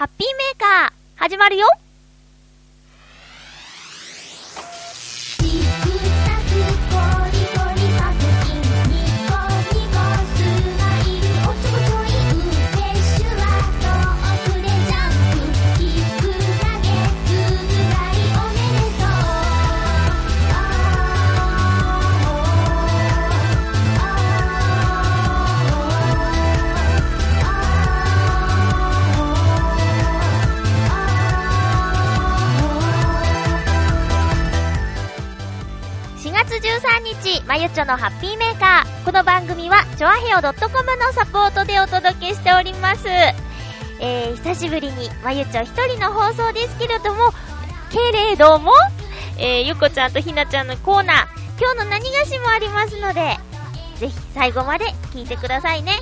ハッピーメーカー、始まるよ。13日、まゆちょのハッピーメーカー。この番組は、ちょあへよ .com のサポートでお届けしております。えー、久しぶりに、まゆちょ一人の放送ですけれども、けれども、えー、ゆこちゃんとひなちゃんのコーナー、今日の何がしもありますので、ぜひ最後まで聞いてくださいね。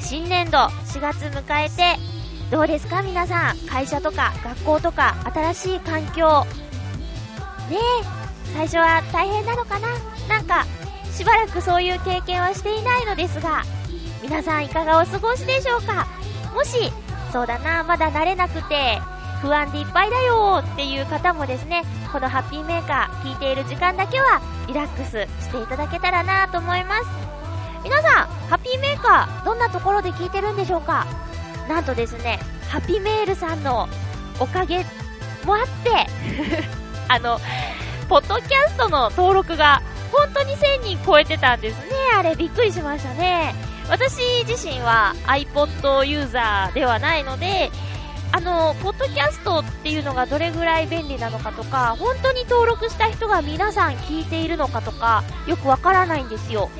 新年度4月迎えて、どうですか？皆さん。会社とか学校とか新しい環境。ねえ、最初は大変なのかな？なんか、しばらくそういう経験はしていないのですが、皆さんいかがお過ごしでしょうか？もし、そうだな、まだ慣れなくて、不安でいっぱいだよっていう方もですね、このハッピーメーカー聞いている時間だけはリラックスしていただけたらなと思います。皆さん、ハッピーメーカーどんなところで聞いてるんでしょうか？なんとですね、ハッピーメールさんのおかげもあって あの、ポッドキャストの登録が本当に1000人超えてたんですね。あれびっくりしましたね。私自身は iPod ユーザーではないので、あの、ポッドキャストっていうのがどれぐらい便利なのかとか、本当に登録した人が皆さん聞いているのかとか、よくわからないんですよ。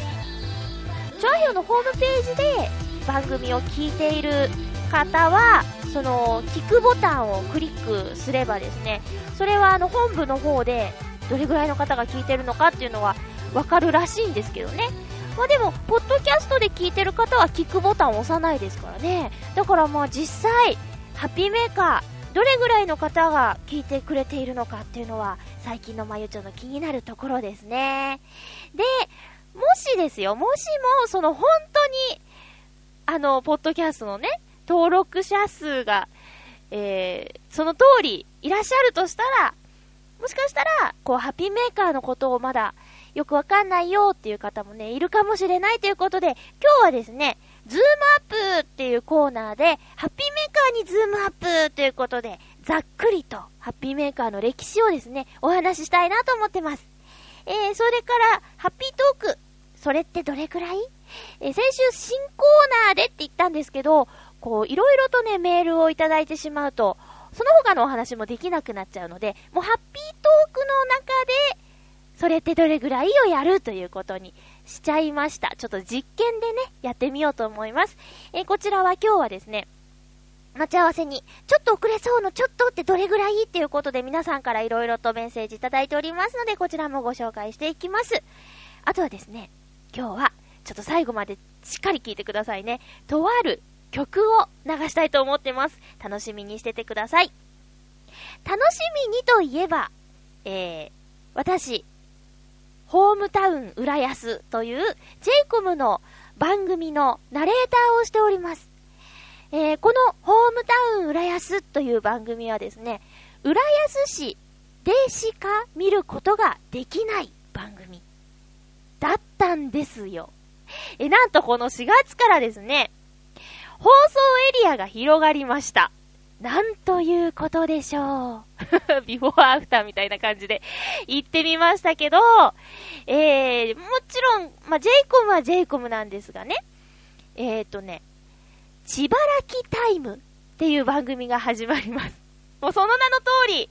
チョアヘオのホームページで番組を聞いている方は、その、聞くボタンをクリックすればですね、それはあの本部の方でどれぐらいの方が聞いてるのかっていうのはわかるらしいんですけどね。まあでも、ポッドキャストで聞いてる方は聞くボタンを押さないですからね。だからまあ実際、ハッピーメーカー、どれぐらいの方が聞いてくれているのかっていうのは、最近のまゆちょの気になるところですね。で、もしですよ、もしも、その本当に、あの、ポッドキャストのね、登録者数が、えー、その通りいらっしゃるとしたら、もしかしたら、こう、ハッピーメーカーのことをまだよくわかんないよっていう方もね、いるかもしれないということで、今日はですね、ズームアップっていうコーナーで、ハッピーメーカーにズームアップということで、ざっくりと、ハッピーメーカーの歴史をですね、お話ししたいなと思ってます。えー、それから、ハッピートーク。それってどれくらい？えー、先週新コーナーでって言ったんですけど、こう、いろいろとね、メールをいただいてしまうと、その他のお話もできなくなっちゃうので、もうハッピートークの中で、それってどれぐらいをやるということにしちゃいました。ちょっと実験でね、やってみようと思います。えー、こちらは今日はですね、待ち合わせに、ちょっと遅れそうのちょっとってどれぐらいっていうことで皆さんから色々とメッセージいただいておりますので、こちらもご紹介していきます。あとはですね、今日は、ちょっと最後までしっかり聞いてくださいね。とある曲を流したいと思ってます。楽しみにしててください。楽しみにといえば、えー、私、ホームタウン浦安という j イコムの番組のナレーターをしております。えー、このホームタウン浦安という番組はですね、浦安市でしか見ることができない番組だったんですよ。え、なんとこの4月からですね、放送エリアが広がりました。なんということでしょう。ビフォーアフターみたいな感じで言ってみましたけど、えー、もちろん、まあ、j イコムは j イコムなんですがね、えーとね、千葉きタイムっていう番組が始まります。もうその名の通り、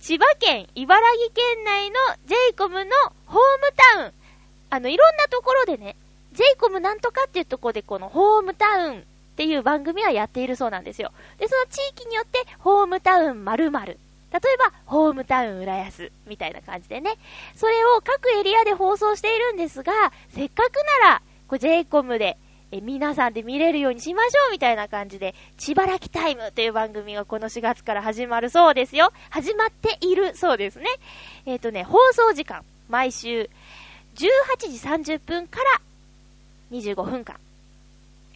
千葉県、茨城県内の j イコムのホームタウン、あの、いろんなところでね、j イコムなんとかっていうところでこのホームタウンっていう番組はやっているそうなんですよ。で、その地域によってホームタウン〇〇。例えば、ホームタウン浦安みたいな感じでね。それを各エリアで放送しているんですが、せっかくなら、こう j イコムでえ皆さんで見れるようにしましょうみたいな感じで、千葉きタイムという番組がこの4月から始まるそうですよ。始まっているそうですね。えっ、ー、とね、放送時間、毎週18時30分から25分間。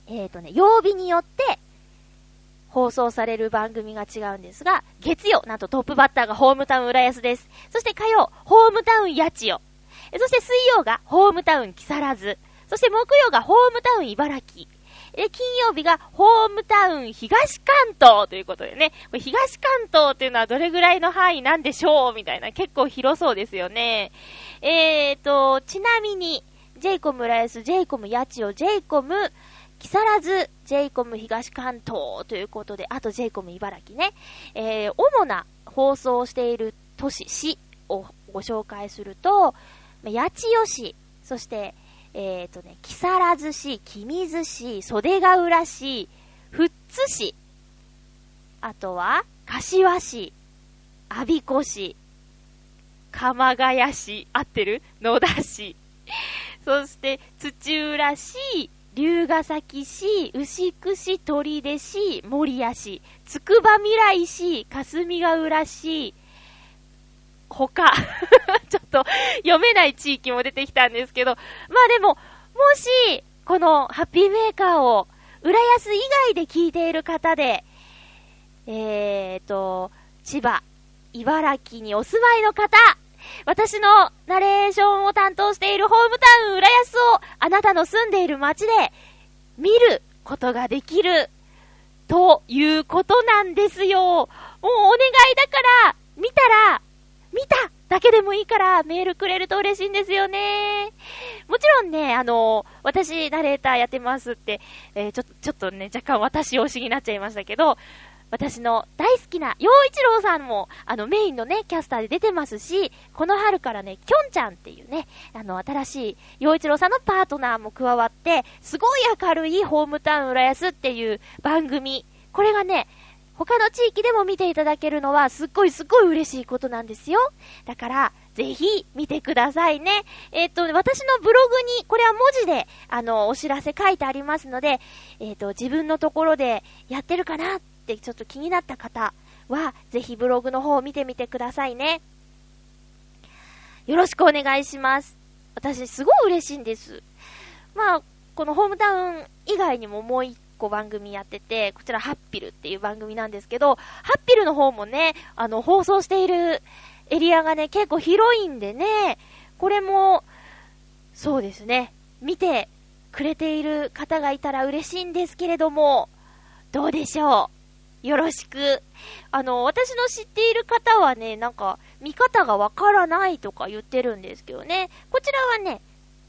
えっ、ー、とね、曜日によって、放送される番組が違うんですが、月曜、なんとトップバッターがホームタウン浦安です。そして火曜、ホームタウン八千代。そして水曜がホームタウン木更津。そして木曜がホームタウン茨城。で、金曜日がホームタウン東関東ということでね、東関東っていうのはどれぐらいの範囲なんでしょうみたいな、結構広そうですよね。えーと、ちなみに、ジェイコム浦安、ジェイコム八千代、ジェイコム木更津、ジェイコム東関東ということで、あとジェイコム茨城ね。えー、主な放送している都市、市をご紹介すると、八千代市、そして、えっ、ー、とね、木更津市、君津市、袖ヶ浦市、富津市、あとは、柏市、我孫子市、鎌ヶ谷市、合ってる？野田市、そして、土浦市、龍ヶ崎市、牛久市、取手市、守谷市、つくば未来市、霞ヶ浦市、他、ちょっと読めない地域も出てきたんですけど、まあでも、もし、このハッピーメーカーを、浦安以外で聞いている方で、えーと、千葉、茨城にお住まいの方、私のナレーションを担当しているホームタウン浦安をあなたの住んでいる街で見ることができるということなんですよ。もうお願いだから、見たら見ただけでもいいからメールくれると嬉しいんですよね。もちろんね、あの、私、ナレーターやってますって、えー、ちょっと、ちょっとね、若干私推しになっちゃいましたけど、私の大好きな、洋一郎さんも、あの、メインのね、キャスターで出てますし、この春からね、きょんちゃんっていうね、あの、新しい、洋一郎さんのパートナーも加わって、すごい明るいホームタウン浦安っていう番組。これがね、他の地域でも見ていただけるのはすっごいすっごい嬉しいことなんですよ。だから、ぜひ見てくださいね。えっ、と、私のブログに、これは文字で、あの、お知らせ書いてありますので、えっ、と、自分のところでやってるかなってちょっと気になった方は、ぜひブログの方を見てみてくださいね。よろしくお願いします。私、すごい嬉しいんです。まあ、このホームタウン以外にももう一個番組やってて、こちらハッピルっていう番組なんですけど、ハッピルの方もね、あの、放送しているエリアがね、結構広いんでね、これも、そうですね、見てくれている方がいたら嬉しいんですけれども、どうでしょう？よろしく。あの、私の知っている方はね、なんか、見方がわからないとか言ってるんですけどね。こちらはね、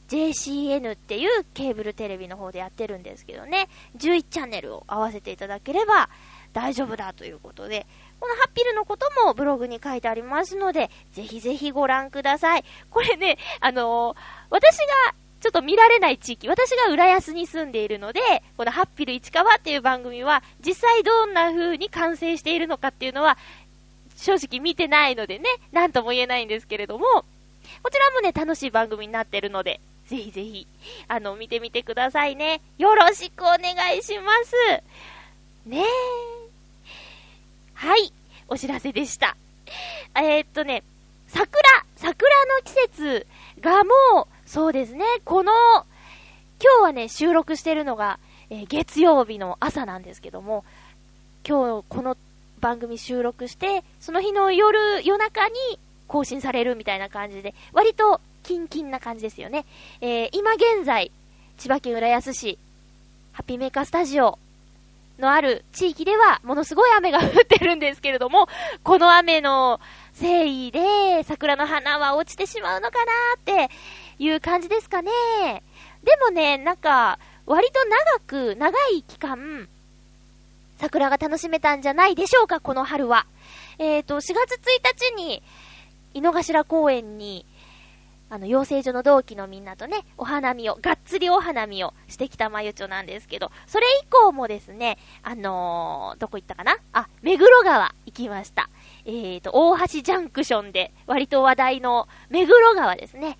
JCN っていうケーブルテレビの方でやってるんですけどね、11チャンネルを合わせていただければ大丈夫だということで、このハッピルのこともブログに書いてありますので、ぜひぜひご覧ください。これね、あのー、私がちょっと見られない地域、私が浦安に住んでいるので、このハッピル市川っていう番組は、実際どんな風に完成しているのかっていうのは、正直見てないのでね、なんとも言えないんですけれども、こちらもね、楽しい番組になってるので、ぜひぜひ、あの、見てみてくださいね。よろしくお願いします。ねえ。はい、お知らせでした。えー、っとね、桜、桜の季節がもう、そうですね、この、今日はね、収録してるのが、えー、月曜日の朝なんですけども、今日この番組収録して、その日の夜、夜中に更新されるみたいな感じで、割とキンキンな感じですよね。えー、今現在、千葉県浦安市、ハッピーメーカースタジオのある地域では、ものすごい雨が降ってるんですけれども、この雨の誠意で桜の花は落ちてしまうのかなっていう感じですかね。でもね、なんか、割と長く、長い期間、桜が楽しめたんじゃないでしょうか、この春は。えっ、ー、と、4月1日に、井の頭公園に、あの、養成所の同期のみんなとね、お花見を、がっつりお花見をしてきたまゆちょなんですけど、それ以降もですね、あのー、どこ行ったかな？あ、目黒川行きました。えーと、大橋ジャンクションで割と話題の目黒川ですね。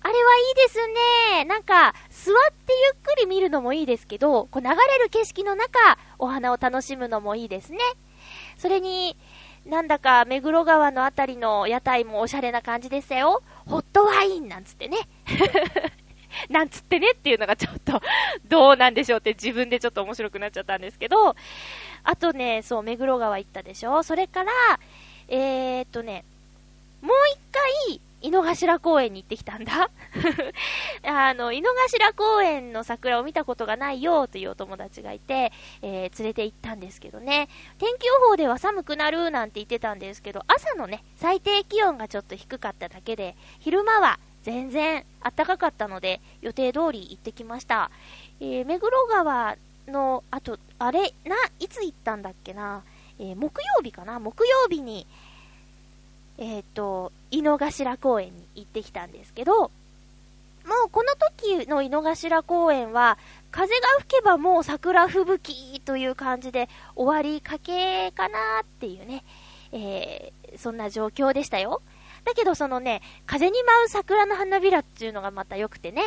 あれはいいですね。なんか、座ってゆっくり見るのもいいですけど、こう流れる景色の中、お花を楽しむのもいいですね。それに、なんだか目黒川のあたりの屋台もおしゃれな感じでしたよ。ホットワインなんつってね。なんつってねっていうのがちょっとどうなんでしょうって自分でちょっと面白くなっちゃったんですけど、あとね、そう、目黒川行ったでしょそれから、えー、っとね、もう一回、井の頭公園に行ってきたんだ。あの、井の頭公園の桜を見たことがないよというお友達がいて、えー、連れて行ったんですけどね。天気予報では寒くなるなんて言ってたんですけど、朝のね、最低気温がちょっと低かっただけで、昼間は全然暖かかったので、予定通り行ってきました。えー、目黒川の、あと、あれ、な、いつ行ったんだっけな、えー、木曜日かな木曜日に、えっ、ー、と、井の頭公園に行ってきたんですけど、もうこの時の井の頭公園は、風が吹けばもう桜吹雪という感じで終わりかけかなっていうね、えー、そんな状況でしたよ。だけどそのね、風に舞う桜の花びらっていうのがまた良くてね。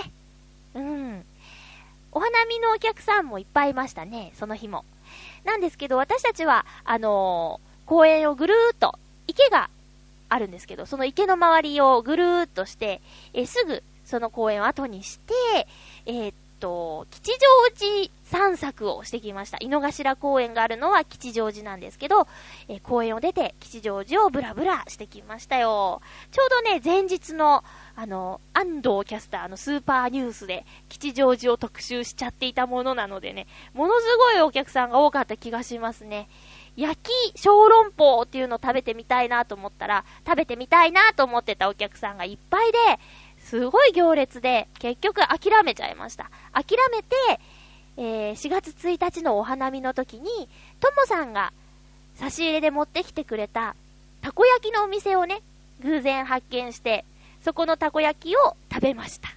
うん。お花見のお客さんもいっぱいいましたね、その日も。なんですけど、私たちは、あのー、公園をぐるーっと、池があるんですけど、その池の周りをぐるーっとして、えー、すぐその公園を後にして、えー、っと、吉祥寺散策をしてきました。井の頭公園があるのは吉祥寺なんですけど、えー、公園を出て吉祥寺をブラブラしてきましたよ。ちょうどね、前日の、あの、安藤キャスターのスーパーニュースで吉祥寺を特集しちゃっていたものなのでね、ものすごいお客さんが多かった気がしますね。焼き小籠包っていうのを食べてみたいなと思ったら、食べてみたいなと思ってたお客さんがいっぱいで、すごい行列で、結局諦めちゃいました。諦めて、えー、4月1日のお花見の時に、ともさんが差し入れで持ってきてくれた、たこ焼きのお店をね、偶然発見して、そこのたこ焼きを食べました。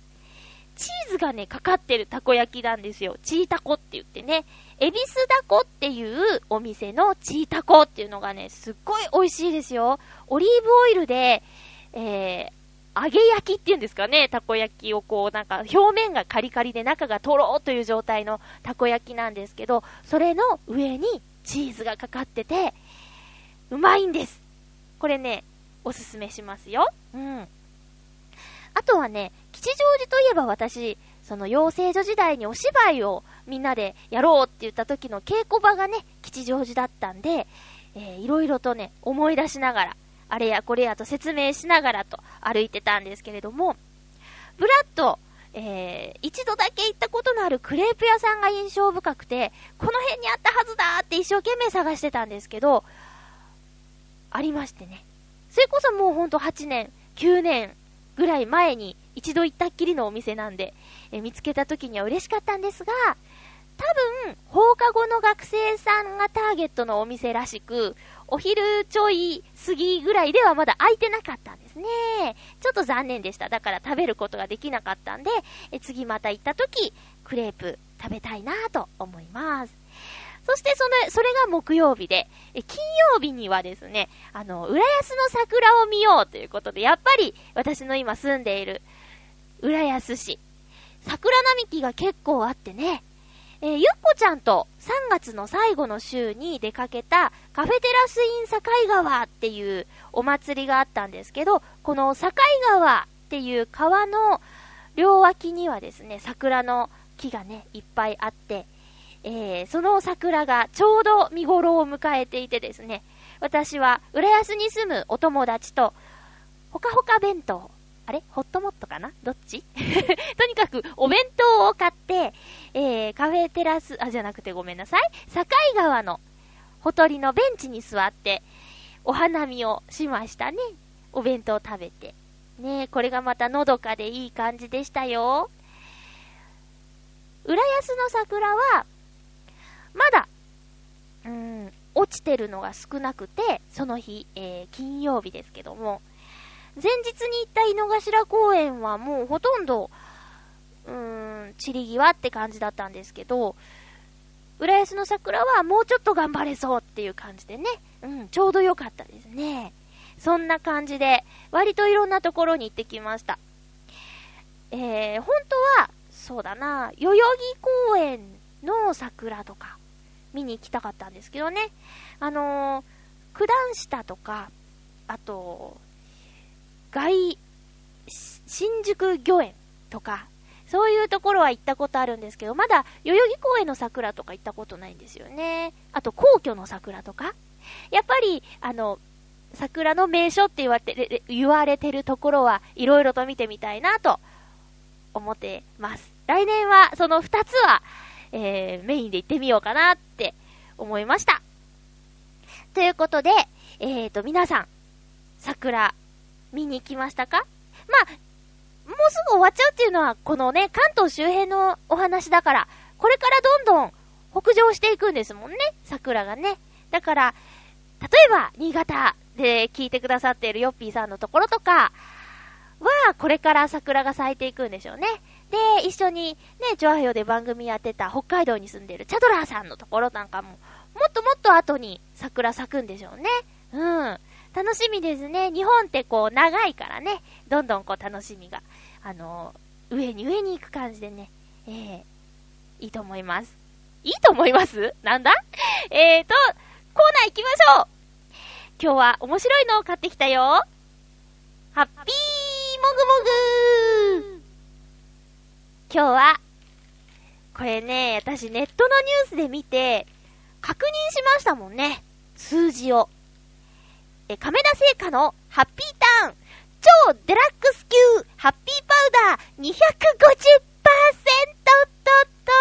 チーズがね、かかってるたこ焼きなんですよ。チータコって言ってね。エビスダコっていうお店のチータコっていうのがね、すっごい美味しいですよ。オリーブオイルで、えー、揚げ焼きっていうんですかね、たこ焼きをこう、なんか表面がカリカリで中がとろーという状態のたこ焼きなんですけど、それの上にチーズがかかってて、うまいんです。これね、おすすめしますよ。うん。あとはね、吉祥寺といえば私、その養成所時代にお芝居をみんなでやろうって言った時の稽古場がね、吉祥寺だったんで、えー、いろいろとね、思い出しながら、あれやこれやと説明しながらと歩いてたんですけれども、ブラッと、えー、一度だけ行ったことのあるクレープ屋さんが印象深くて、この辺にあったはずだって一生懸命探してたんですけど、ありましてね。それこそもうほんと8年、9年ぐらい前に一度行ったっきりのお店なんで、え見つけた時には嬉しかったんですが、多分、放課後の学生さんがターゲットのお店らしく、お昼ちょい過ぎぐらいではまだ空いてなかったんですね。ちょっと残念でした。だから食べることができなかったんで、え次また行った時、クレープ食べたいなと思います。そしてその、それが木曜日で、え金曜日にはですね、あの、浦安の桜を見ようということで、やっぱり私の今住んでいる浦安市、桜並木が結構あってね、えー、ゆっこちゃんと3月の最後の週に出かけたカフェテラスイン境川っていうお祭りがあったんですけど、この境川っていう川の両脇にはですね、桜の木がね、いっぱいあって、えー、その桜がちょうど見頃を迎えていてですね、私は浦安に住むお友達と、ほかほか弁当、あれ？ホットモットかな？どっち？とにかくお弁当を買って、えー、カフェテラス、あ、じゃなくてごめんなさい。境川のほとりのベンチに座って、お花見をしましたね。お弁当食べて。ねこれがまたのどかでいい感じでしたよ。浦安の桜は、まだ、うん、落ちてるのが少なくて、その日、えー、金曜日ですけども、前日に行った井の頭公園はもうほとんど、うーん、散り際って感じだったんですけど、浦安の桜はもうちょっと頑張れそうっていう感じでね、うん、ちょうど良かったですね。そんな感じで、割といろんなところに行ってきました。えー、本当は、そうだな、代々木公園の桜とか、見に行きたかったんですけどね。あのー、九段下とか、あと、外、新宿御苑とか、そういうところは行ったことあるんですけど、まだ代々木公園の桜とか行ったことないんですよね。あと皇居の桜とか。やっぱり、あの、桜の名所って言われて言われてるところはいろいろと見てみたいなと思ってます。来年はその2つは、えー、メインで行ってみようかなって思いました。ということで、えーと、皆さん、桜、見に行きましたか？まあ、もうすぐ終わっちゃうっていうのは、このね、関東周辺のお話だから、これからどんどん北上していくんですもんね、桜がね。だから、例えば、新潟で聞いてくださっているヨッピーさんのところとかは、これから桜が咲いていくんでしょうね。で、一緒にね、チョアヘヨで番組やってた北海道に住んでるチャドラーさんのところなんかも、もっともっと後に桜咲くんでしょうね。うん。楽しみですね。日本ってこう長いからね、どんどんこう楽しみが、あの、上に上に行く感じでね、ええー、いいと思います。いいと思います？なんだ？えーと、コーナー行きましょう今日は面白いのを買ってきたよハッピーもぐもぐ今日は、これね、私ネットのニュースで見て、確認しましたもんね。数字を。え、亀田製菓のハッピーターン、超デラックス級ハッピーパウダー250%とっと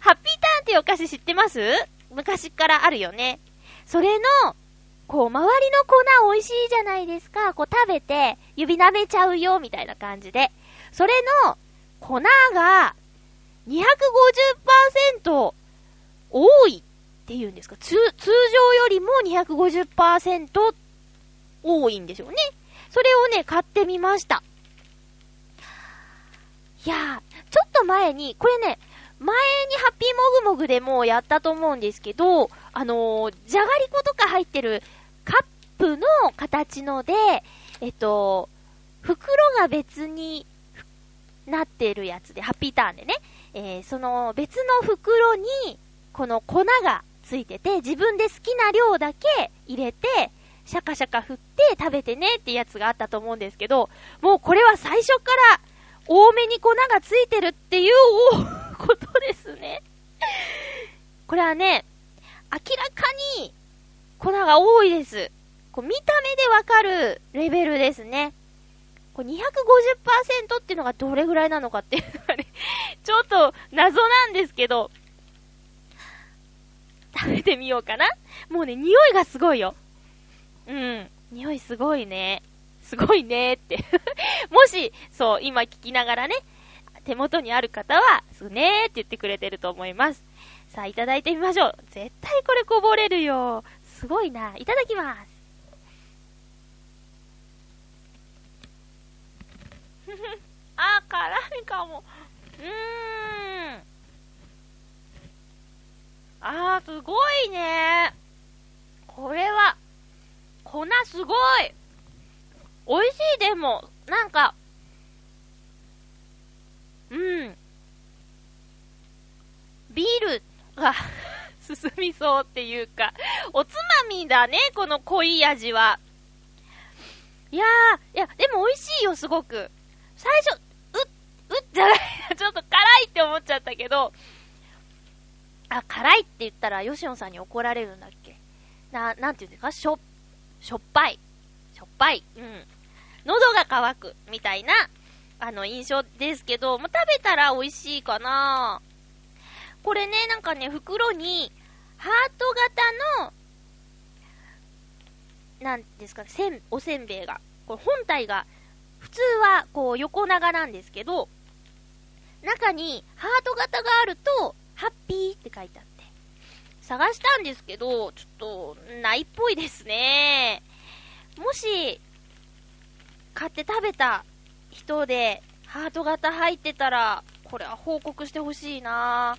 ハッピーターンっていうお菓子知ってます？昔からあるよね。それの、こう、周りの粉美味しいじゃないですか。こう食べて、指舐めちゃうよ、みたいな感じで。それの、粉が、250%多いっていうんですか？通、通常よりも250%多いんでしょうね。それをね、買ってみました。いやー、ちょっと前に、これね、前にハッピーモグモグでもやったと思うんですけど、あのー、じゃがりことか入ってるカップの形ので、えっと、袋が別になってるやつで、ハッピーターンでね、えー、その別の袋に、この粉がついてて、自分で好きな量だけ入れて、シャカシャカ振って食べてねってやつがあったと思うんですけど、もうこれは最初から多めに粉がついてるっていうことですね。これはね、明らかに粉が多いです。こう見た目でわかるレベルですね。これ250%っていうのがどれぐらいなのかっていうのがね、ちょっと謎なんですけど、食べてみようかな。もうね、匂いがすごいよ。うん。匂いすごいね。すごいねって もし、そう、今聞きながらね、手元にある方は、すねーって言ってくれてると思います。さあ、いただいてみましょう。絶対これこぼれるよ。すごいな。いただきます。あ、辛いかも。うーん。あー、すごいね。これは、粉すごい。美味しいでも、なんか、うん。ビールが 進みそうっていうか、おつまみだね、この濃い味は。いやー、いや、でも美味しいよ、すごく。最初、う、うっじゃない、ちょっと辛いって思っちゃったけど、あ、辛いって言ったら、ヨシオンさんに怒られるんだっけ？な、なんて言うんですか？しょ、しょっぱい。しょっぱい。うん。喉が渇く、みたいな、あの、印象ですけど、もう食べたら美味しいかなこれね、なんかね、袋に、ハート型の、なんですか、せん、おせんべいが、これ本体が、普通は、こう、横長なんですけど、中に、ハート型があると、ハッピーって書いてあって、探したんですけど、ちょっと、ないっぽいですね。もし、買って食べた人で、ハート型入ってたら、これは報告してほしいな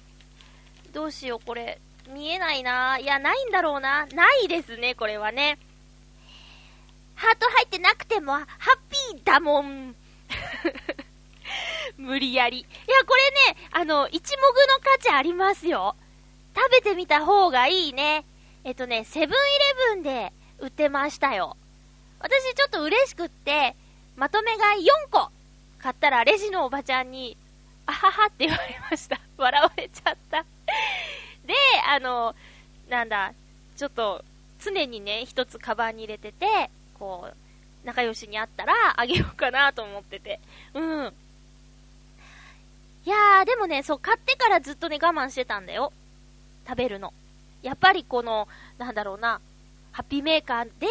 どうしよう、これ。見えないないや、ないんだろうな。ないですね、これはね。ハート入ってなくても、ハッピーだもん。無理やり。いや、これね、あの、一目の価値ありますよ。食べてみた方がいいね。えっとね、セブンイレブンで売ってましたよ。私ちょっと嬉しくって、まとめ買い4個買ったらレジのおばちゃんに、あははって言われました。笑われちゃった。で、あの、なんだ、ちょっと、常にね、一つカバンに入れてて、こう、仲良しに会ったらあげようかなと思ってて。うん。いやー、でもね、そう、買ってからずっとね、我慢してたんだよ。食べるの。やっぱりこの、なんだろうな、ハッピーメーカーで、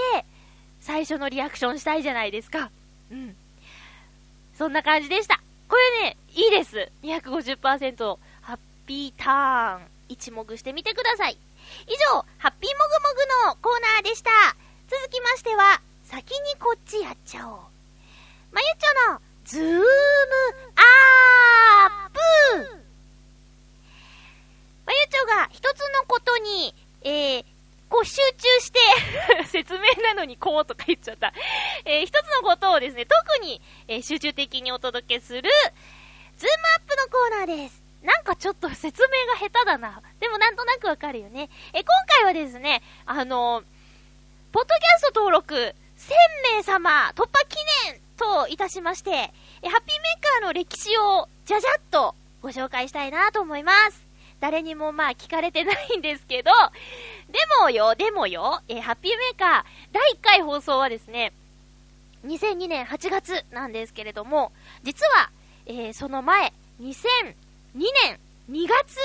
最初のリアクションしたいじゃないですか。うん。そんな感じでした。これね、いいです。250%、ハッピータン、一目してみてください。以上、ハッピーもぐもぐのコーナーでした。続きましては、先にこっちやっちゃおう。まゆちょの、ズームアップまゆちょが一つのことに、えー、こう集中して説こうとか言っちゃった。えー、一つのことをですね、特に、えー、集中的にお届けする、ズームアップのコーナーです。なんかちょっと説明が下手だな。でもなんとなくわかるよね。え、今回はですね、あの、ポッドキャスト登録1000名様突破記念といたしまして、え、ハッピーメーカーの歴史をじゃじゃっとご紹介したいなと思います。誰にもまあ聞かれてないんですけど、でもよ、でもよ、えハッピーメーカー第1回放送はですね、2002年8月なんですけれども、実は、えー、その前、2002年2月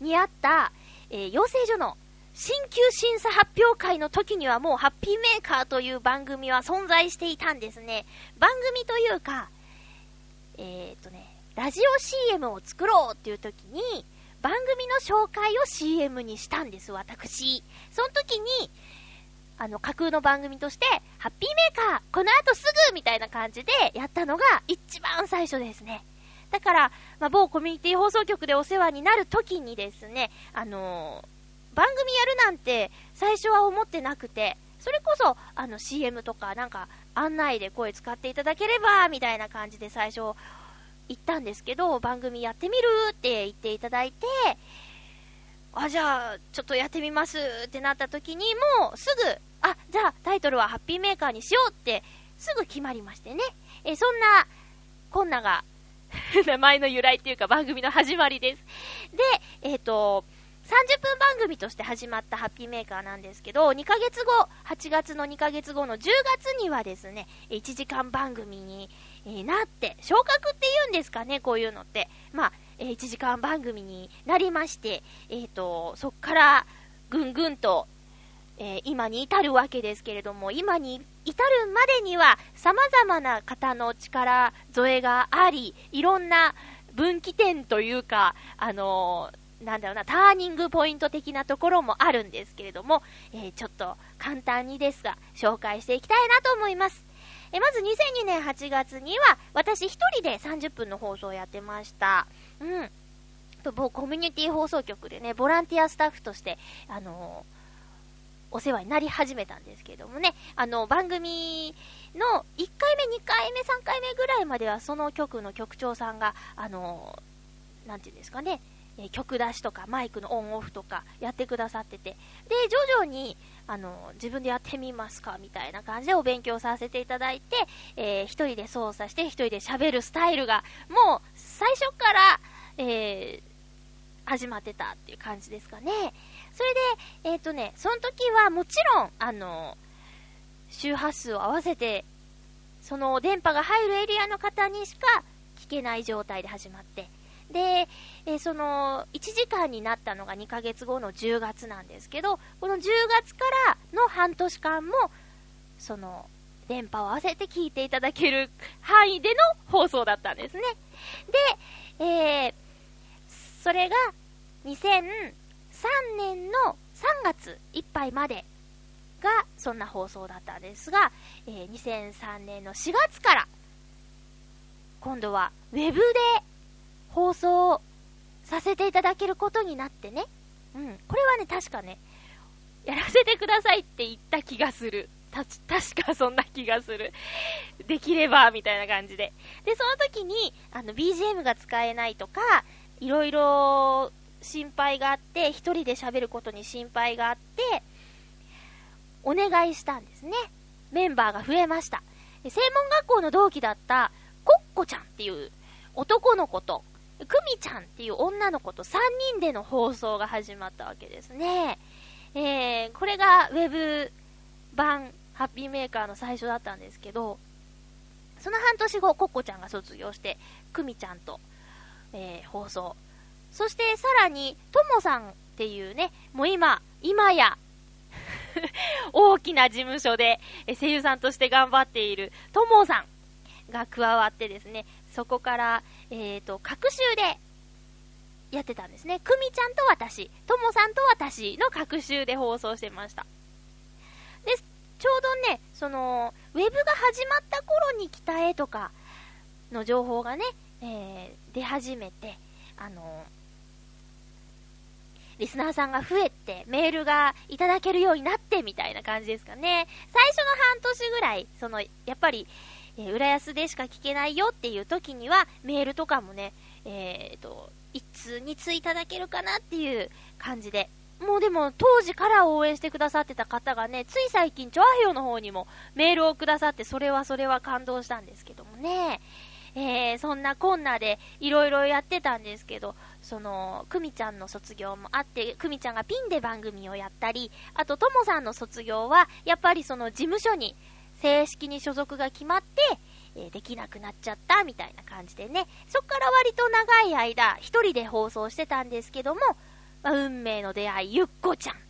にあった、えー、養成所の新旧審査発表会の時にはもうハッピーメーカーという番組は存在していたんですね。番組というか、えー、っとね、ラジオ CM を作ろうっていう時に、番組の紹介を CM にしたんです、私。その時に、あの、架空の番組として、ハッピーメーカー、この後すぐみたいな感じでやったのが一番最初ですね。だから、まあ、某コミュニティ放送局でお世話になる時にですね、あのー、番組やるなんて最初は思ってなくて、それこそ、あの CM とかなんか案内で声使っていただければ、みたいな感じで最初行ったんですけど、番組やってみるって言っていただいて、あ、じゃあ、ちょっとやってみますってなった時に、もうすぐ、あ、じゃあタイトルはハッピーメーカーにしようってすぐ決まりましてね。えそんな、こんなが 名前の由来っていうか番組の始まりです。で、えっ、ー、と、30分番組として始まったハッピーメーカーなんですけど、2ヶ月後、8月の2ヶ月後の10月にはですね、1時間番組に、なって、昇格って言うんですかね、こういうのって。まあ、1時間番組になりまして、えっ、ー、と、そっから、ぐんぐんと、えー、今に至るわけですけれども、今に至るまでには様々な方の力添えがあり、いろんな分岐点というか、あのー、なんだろうな、ターニングポイント的なところもあるんですけれども、えー、ちょっと簡単にですが、紹介していきたいなと思います。えまず2002年8月には、私一人で30分の放送をやってました。うん。と、某コミュニティ放送局でね、ボランティアスタッフとして、あのーお世話になり始めたんですけどもね、あの、番組の1回目、2回目、3回目ぐらいまではその局の局長さんが、あの、なんていうんですかね、え曲出しとかマイクのオンオフとかやってくださってて、で、徐々に、あの、自分でやってみますかみたいな感じでお勉強させていただいて、えー、一人で操作して一人で喋るスタイルが、もう最初から、えー、始まってたっていう感じですかね。それで、えっ、ー、とね、その時はもちろん、あの、周波数を合わせて、その電波が入るエリアの方にしか聞けない状態で始まって、で、えー、その、1時間になったのが2ヶ月後の10月なんですけど、この10月からの半年間も、その、電波を合わせて聞いていただける範囲での放送だったんですね。で、えー、それが、2003年の3月いっぱいまでがそんな放送だったんですが、えー、2003年の4月から今度はウェブで放送させていただけることになってね。うん。これはね、確かね、やらせてくださいって言った気がする。た、確かそんな気がする。できれば、みたいな感じで。で、その時に、あの、BGM が使えないとか、いろいろ心配があって、一人で喋ることに心配があって、お願いしたんですね。メンバーが増えました。専門学校の同期だったコッコちゃんっていう男の子と、クミちゃんっていう女の子と3人での放送が始まったわけですね。えー、これがウェブ版ハッピーメーカーの最初だったんですけど、その半年後、コッコちゃんが卒業して、クミちゃんと、えー、放送。そしてさらに、ともさんっていうね、もう今、今や 大きな事務所で声優さんとして頑張っているともさんが加わってですね、そこから、えっ、ー、と、各週でやってたんですね。くみちゃんと私、ともさんと私の各週で放送してました。で、ちょうどね、その、ウェブが始まった頃に来た絵とかの情報がね、えー、出始めて、あのリスナーさんが増えて、メールがいただけるようになってみたいな感じですかね。最初の半年ぐらい、その、やっぱり、えー、浦安でしか聞けないよっていう時には、メールとかもね、えっ、ー、と、一通二通いただけるかなっていう感じで。もうでも、当時から応援してくださってた方がね、つい最近、チョアヘヨの方にもメールをくださって、それはそれは感動したんですけどもね。えー、そんなこんなでいろいろやってたんですけど、その、くみちゃんの卒業もあって、くみちゃんがピンで番組をやったり、あとともさんの卒業は、やっぱりその事務所に正式に所属が決まって、え、できなくなっちゃったみたいな感じでね、そっから割と長い間、一人で放送してたんですけども、まあ、運命の出会い、ゆっこちゃんと。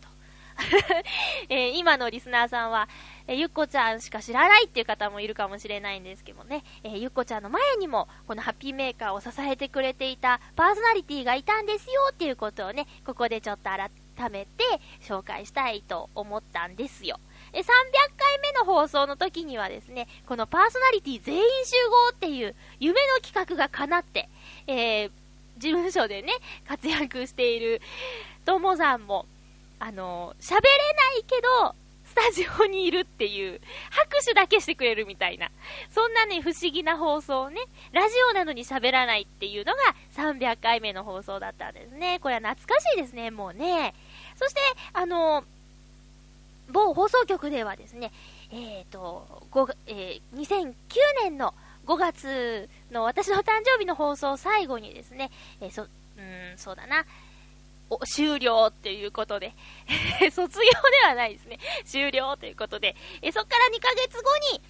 えー、今のリスナーさんは、えゆっこちゃんしか知らないっていう方もいるかもしれないんですけどね、えー、ゆっこちゃんの前にも、このハッピーメーカーを支えてくれていたパーソナリティがいたんですよっていうことをね、ここでちょっと改めて紹介したいと思ったんですよ。え、300回目の放送の時にはですね、このパーソナリティ全員集合っていう夢の企画が叶って、えー、事務所でね、活躍しているともさんも、あの喋れないけど、スタジオにいるっていう、拍手だけしてくれるみたいな、そんなね、不思議な放送をね、ラジオなのに喋らないっていうのが300回目の放送だったんですね。これは懐かしいですね、もうね。そして、あの、某放送局ではですね、えっ、ー、と、えー、2009年の5月の私の誕生日の放送最後にですね、えー、そ、うん、そうだな、お、終了っていうことで 卒業ではないですね。終了ということで、えそっから2ヶ月後に、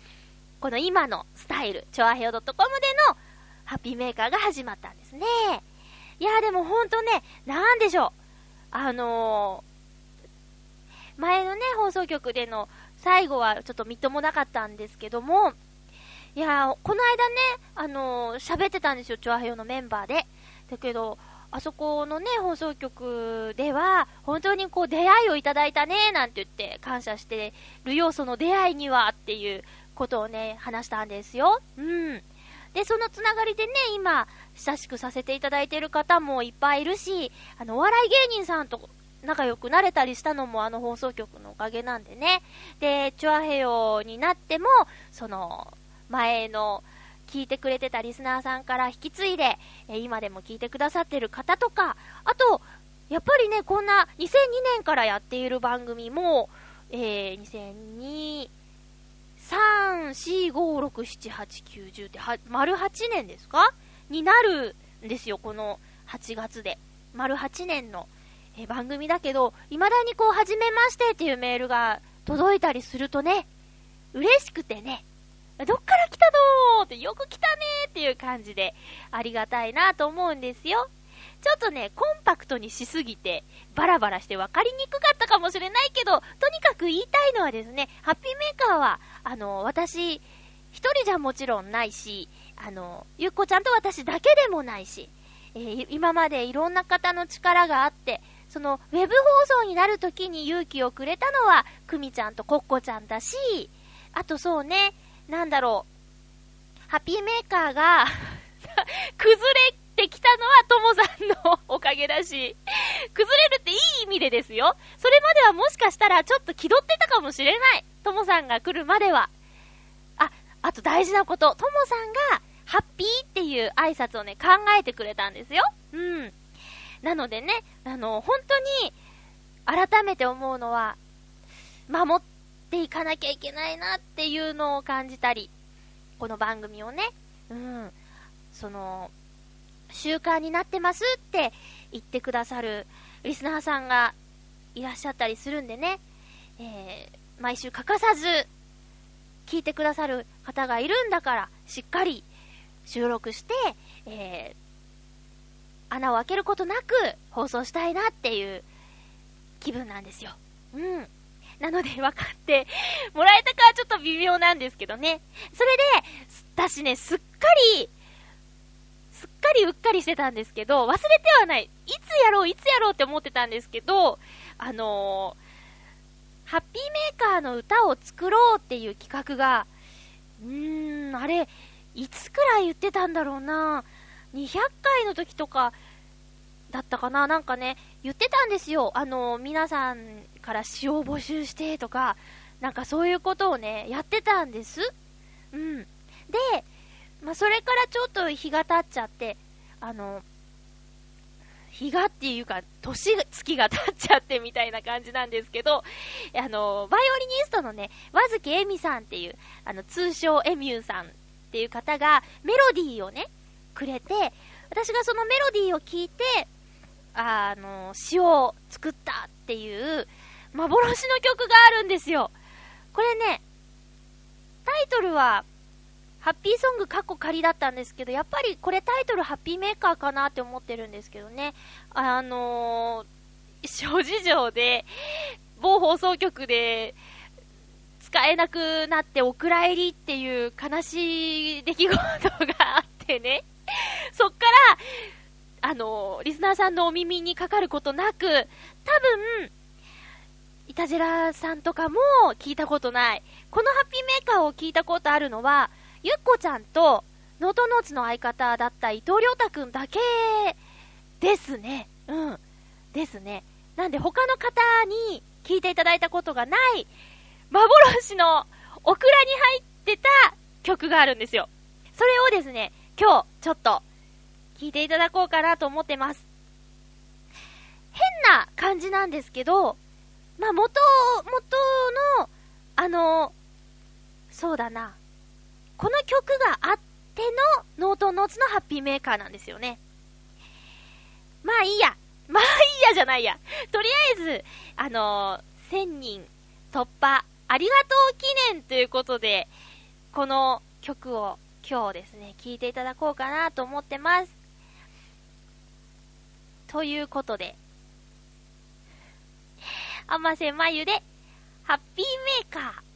この今のスタイル、チョアヘオ .com でのハッピーメーカーが始まったんですね。いやでもほんとね、なんでしょう。あのー、前のね、放送局での最後はちょっとみっともなかったんですけども、いやこの間ね、あのー、喋ってたんですよ、チョアヘオのメンバーで。だけど、あそこのね、放送局では、本当にこう出会いをいただいたね、なんて言って感謝してるよ、その出会いにはっていうことをね、話したんですよ。うん。で、そのつながりでね、今、親しくさせていただいてる方もいっぱいいるし、あの、お笑い芸人さんと仲良くなれたりしたのもあの放送局のおかげなんでね。で、チュアヘヨになっても、その、前の、聞いてくれてたリスナーさんから引き継いで、今でも聞いてくださってる方とか、あと、やっぱりね、こんな2002年からやっている番組も、えー、2002、3、4、5、6、7、8、9、10って、は、丸8年ですか？になるんですよ、この8月で。丸8年の、え、番組だけど、未だにこう、はじめましてっていうメールが届いたりするとね、嬉しくてね、どっから来たのーってよく来たねーっていう感じでありがたいなと思うんですよ。ちょっとね、コンパクトにしすぎて、バラバラして分かりにくかったかもしれないけど、とにかく言いたいのはですね、ハッピーメーカーは、あの、私、一人じゃもちろんないし、あの、ゆっこちゃんと私だけでもないし、えー、今までいろんな方の力があって、その、ウェブ放送になるときに勇気をくれたのは、くみちゃんとコッコちゃんだし、あとそうね、なんだろう、ハッピーメーカーが 崩れてきたのはともさんのおかげだし、崩れるっていい意味でですよ。それまではもしかしたらちょっと気取ってたかもしれない。ともさんが来るまでは。あ、あと大事なこと。ともさんが、ハッピーっていう挨拶をね、考えてくれたんですよ。うん。なのでね、あの、本当に、改めて思うのは、守っていかなきゃいけないなっていうのを感じたり、この番組をね、うん、その、習慣になってますって言ってくださるリスナーさんがいらっしゃったりするんでね、えー、毎週欠かさず聞いてくださる方がいるんだから、しっかり収録して、えー、穴を開けることなく放送したいなっていう気分なんですよ。うん。なので分かってもらえたかはちょっと微妙なんですけどね。それで、私ね、すっかり、すっかりうっかりしてたんですけど、忘れてはない。いつやろう、いつやろうって思ってたんですけど、あのー、ハッピーメーカーの歌を作ろうっていう企画が、うーん、あれ、いつくらい言ってたんだろうな。200回の時とか、だったかな？なんかね、言ってたんですよ。あの、皆さんから詩を募集してとか、なんかそういうことをね、やってたんです。うん。で、まあ、それからちょっと日が経っちゃって、あの、日がっていうか、年月が経っちゃってみたいな感じなんですけど、あの、バイオリニストのね、和月恵美さんっていう、あの、通称エミューさんっていう方が、メロディーをね、くれて、私がそのメロディーを聞いて、あの、詩を作ったっていう幻の曲があるんですよ。これね、タイトルは、ハッピーソング過去仮だったんですけど、やっぱりこれタイトルハッピーメーカーかなって思ってるんですけどね。あのー、諸事情で、某放送局で、使えなくなってお蔵入りっていう悲しい出来事があってね。そっから、あの、リスナーさんのお耳にかかることなく、多分、いたじらさんとかも聞いたことない。このハッピーメーカーを聞いたことあるのは、ゆっこちゃんと、ノートノーツの相方だった伊藤良太くんだけですね。うん。ですね。なんで他の方に聞いていただいたことがない、幻のオクラに入ってた曲があるんですよ。それをですね、今日ちょっと聞いていただこうかなと思ってます。変な感じなんですけど、まあ、元、元の、あの、そうだな。この曲があってのノートノーツのハッピーメーカーなんですよね。まあいいや。まあいいやじゃないや。とりあえず、あのー、1000人突破ありがとう記念ということで、この曲を今日ですね、聞いていただこうかなと思ってます。ということで、あませまゆで、ハッピーメーカー。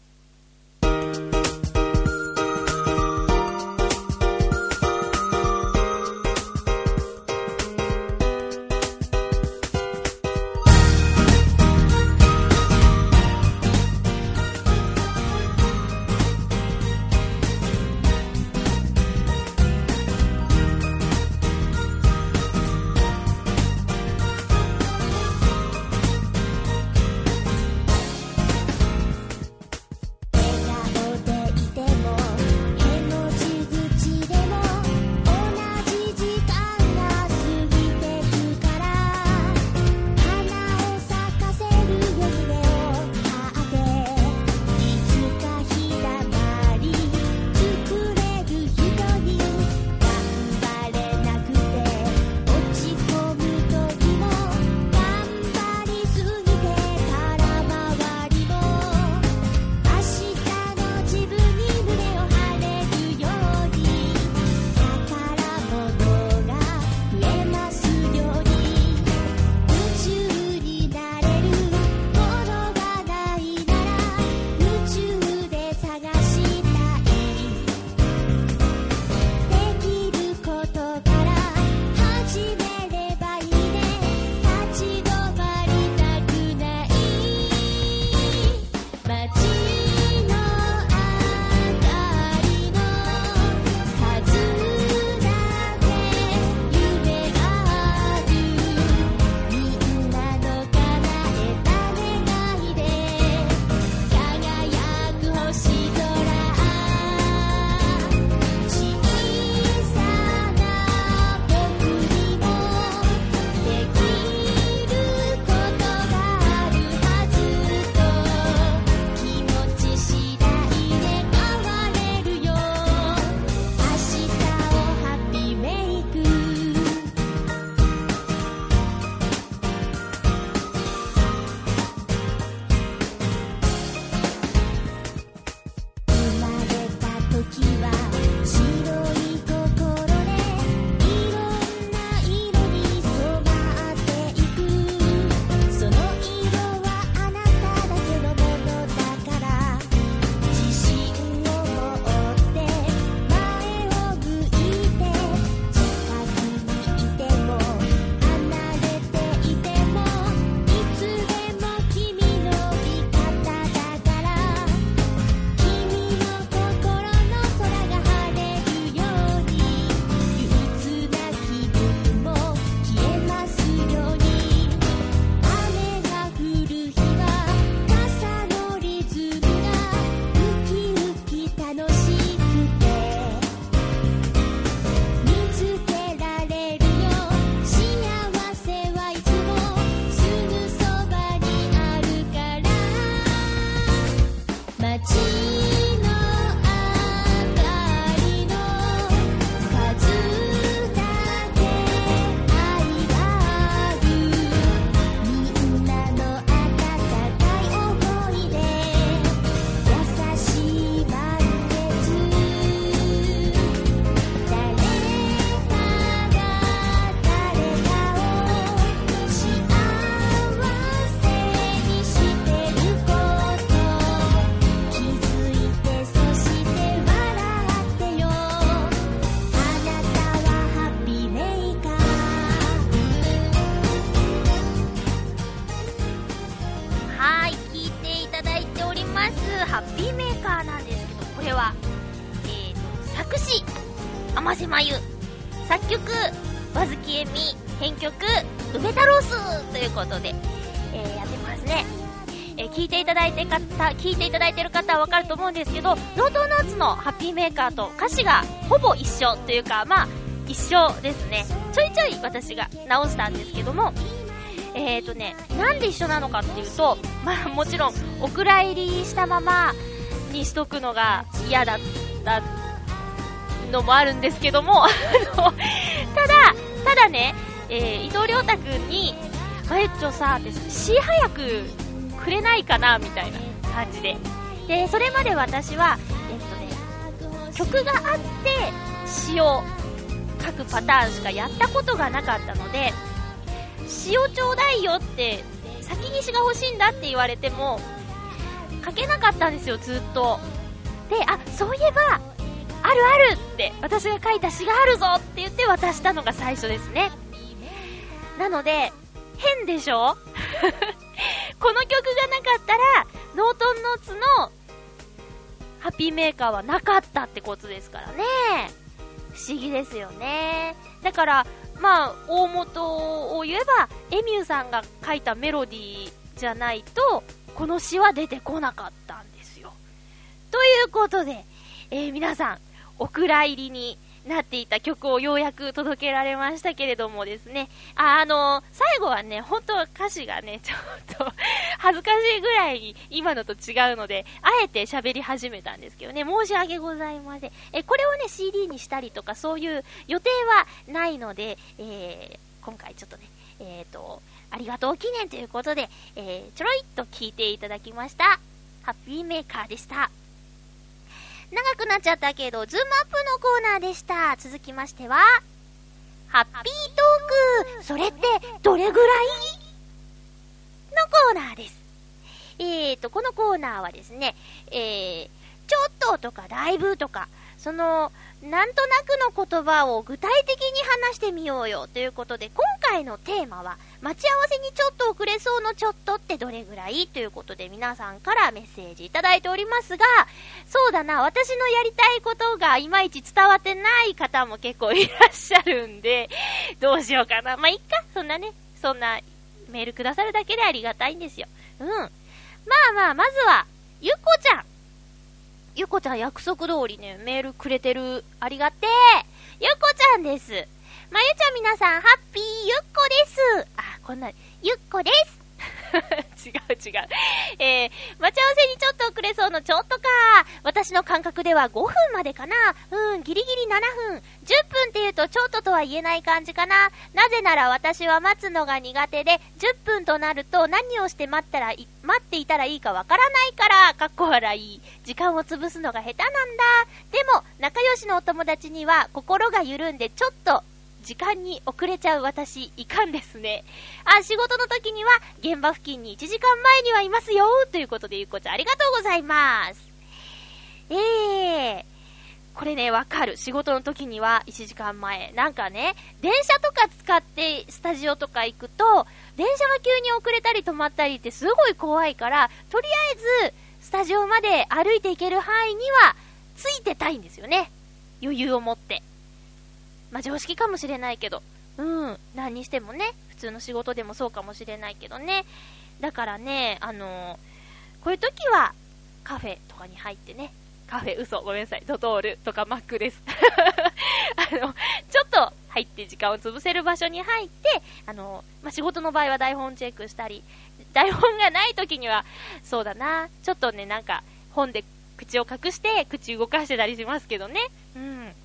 思うんですけど、ノートノーツのハッピーメーカーと歌詞がほぼ一緒というか、まあ、一緒ですね。ちょいちょい私が直したんですけども、えーとね、なんで一緒なのかっていうと、まあもちろん、お蔵入りしたままにしとくのが嫌だったのもあるんですけども、ただ、ただね、えー、伊藤亮太くんに、マユッチョさ、って、詩早くくれないかな、みたいな感じで。で、それまで私は、えっとね、曲があって、詩を書くパターンしかやったことがなかったので、詩をちょうだいよって、先に詩が欲しいんだって言われても、書けなかったんですよ、ずっと。で、あ、そういえば、あるあるって、私が書いた詩があるぞって言って渡したのが最初ですね。なので、変でしょ？この曲がなかったら、ノートンノーツのハッピーメーカーはなかったってことですからね。不思議ですよね。だから、まあ、大元を言えば、エミューさんが書いたメロディーじゃないと、この詩は出てこなかったんですよ。ということで、えー、皆さん、お蔵入りになっていた曲をようやく届けられましたけれどもですね、あ、あの最後はね、本当は歌詞がね、ちょっと恥ずかしいぐらいに今のと違うので、あえて喋り始めたんですけどね、申し訳ございません。え、これをね、CD にしたりとかそういう予定はないので、えー、今回ちょっとね、えっ、ー、と、ありがとう記念ということで、えー、ちょろいっと聞いていただきました。ハッピーメーカーでした。長くなっちゃったけど、ズームアップのコーナーでした。続きましては、ハッピートークそれってどれぐらい？のコーナーです。えーと、このコーナーはですね、えー、ちょっととかだいぶとか、その、なんとなくの言葉を具体的に話してみようよということで、今回のテーマは、待ち合わせにちょっと遅れそうのちょっとってどれぐらいということで皆さんからメッセージいただいておりますが、そうだな、私のやりたいことがいまいち伝わってない方も結構いらっしゃるんで、どうしようかな。まあ、いっか、そんなね、そんなメールくださるだけでありがたいんですよ。うん。まあまあ、まずは、ゆっこちゃん。ゆこちゃん約束通りね、メールくれてる。ありがてえ。ゆこちゃんです。まゆちゃん皆さん、ハッピーゆっこです。あ、こんな、ゆっこです。違う違う。えー、待ち合わせにちょっと遅れそうのちょっとか。私の感覚では5分までかな。うん、ギリギリ7分。10分って言うとちょっととは言えない感じかな。なぜなら私は待つのが苦手で、10分となると何をして待ったら待っていたらいいかわからないから、かっこ笑い。時間を潰すのが下手なんだ。でも、仲良しのお友達には心が緩んでちょっと時間に遅れちゃう私、いかんですね。あ、仕事の時には、現場付近に1時間前にはいますよということで、ゆっこちゃんありがとうございます。えー、これね、わかる。仕事の時には1時間前。なんかね、電車とか使ってスタジオとか行くと、電車が急に遅れたり止まったりってすごい怖いから、とりあえず、スタジオまで歩いていける範囲には、ついてたいんですよね。余裕を持って。まあ、常識かもしれないけど、うん、何にしてもね、普通の仕事でもそうかもしれないけどね。だからね、あのー、こういう時は、カフェとかに入ってね、カフェ、嘘、ごめんなさい、ドトールとかマックです。あの、ちょっと入って時間を潰せる場所に入って、あの、まあ、仕事の場合は台本チェックしたり、台本がない時には、そうだな、ちょっとね、なんか、本で口を隠して、口動かしてたりしますけどね。うん。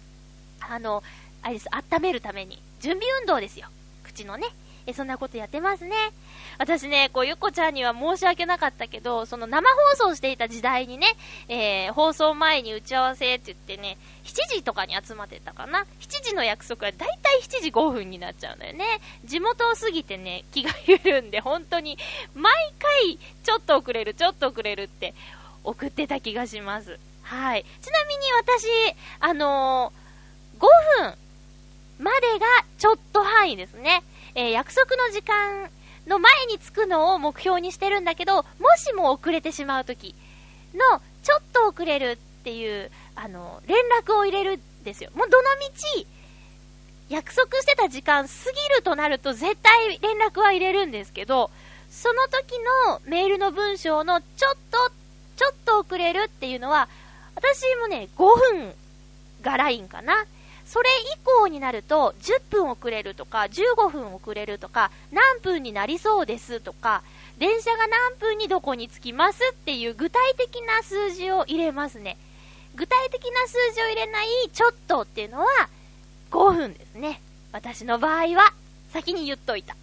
あの、あれです、温めるために、準備運動ですよ。口のね。え、そんなことやってますね。私ね、こう、ゆっこちゃんには申し訳なかったけど、その生放送していた時代にね、えー、放送前に打ち合わせって言ってね、7時とかに集まってたかな。7時の約束はだいたい7時5分になっちゃうんだよね。地元を過ぎてね、気が緩んで、本当に、毎回、ちょっと遅れる、ちょっと遅れるって送ってた気がします。はい。ちなみに私、あのー、5分までがちょっと範囲ですね。えー、約束の時間の前に着くのを目標にしてるんだけど、もしも遅れてしまうとき、の、ちょっと遅れるっていう、あの、連絡を入れるんですよ。もうどのみち、約束してた時間過ぎるとなると絶対連絡は入れるんですけど、その時のメールの文章のちょっと、ちょっと遅れるっていうのは、私もね、5分がラインかな。それ以降になると、10分遅れるとか、15分遅れるとか、何分になりそうですとか、電車が何分にどこに着きますっていう具体的な数字を入れますね。具体的な数字を入れないちょっとっていうのは5分ですね。私の場合は先に言っといた。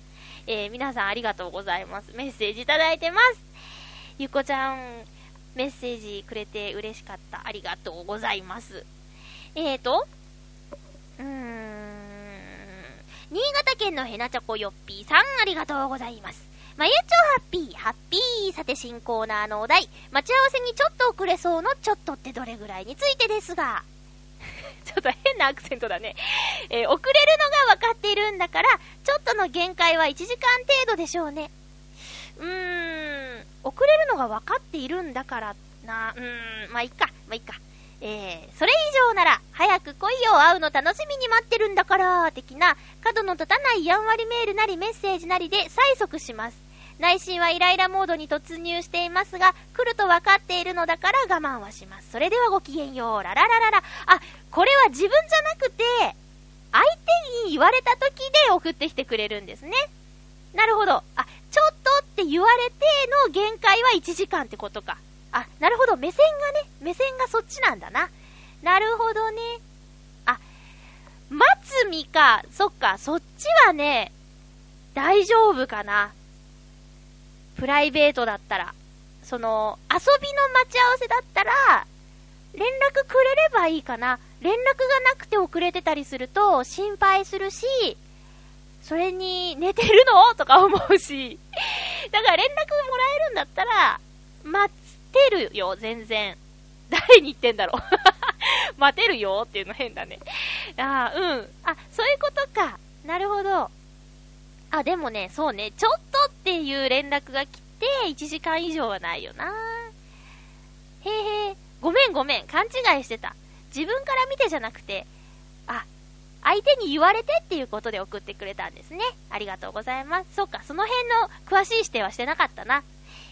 えー、皆さんありがとうございます。メッセージいただいてます。ゆこちゃん、メッセージくれて嬉しかった。ありがとうございます。えーと、うーん、新潟県のヘナチョコヨッピーさん、ありがとうございます。まゆちょハッピー、ハッピー。さて、新コーナーのお題。待ち合わせにちょっと遅れそうのちょっとってどれぐらいについてですが。ちょっと変なアクセントだね。えー、遅れるのが分かっているんだから、ちょっとの限界は1時間程度でしょうね。うーん、遅れるのが分かっているんだからな、うーん、まあ、いっか、まあ、いっか。えー、それ以上なら、早く来いよ、会うの楽しみに待ってるんだから、的な、角の立たないやんわりメールなりメッセージなりで催促します。内心はイライラモードに突入していますが、来ると分かっているのだから我慢はします。それではごきげんよう。ラララララ。あ、これは自分じゃなくて、相手に言われた時で送ってきてくれるんですね。なるほど。あ、ちょっとって言われての限界は1時間ってことか。あ、なるほど。目線がね、目線がそっちなんだな。なるほどね。あ、待つみか。そっか、そっちはね、大丈夫かな。プライベートだったら。その、遊びの待ち合わせだったら、連絡くれればいいかな。連絡がなくて遅れてたりすると心配するし、それに寝てるの？とか思うし。だから連絡もらえるんだったら、待てるよ、全然。誰に言ってんだろう 待てるよっていうの変だね。ああ、うん。あ、そういうことか。なるほど。あ、でもね、そうね、ちょっとっていう連絡が来て、1時間以上はないよな。へえへごめんごめん、勘違いしてた。自分から見てじゃなくて、あ、相手に言われてっていうことで送ってくれたんですね。ありがとうございます。そっか、その辺の詳しい指定はしてなかったな。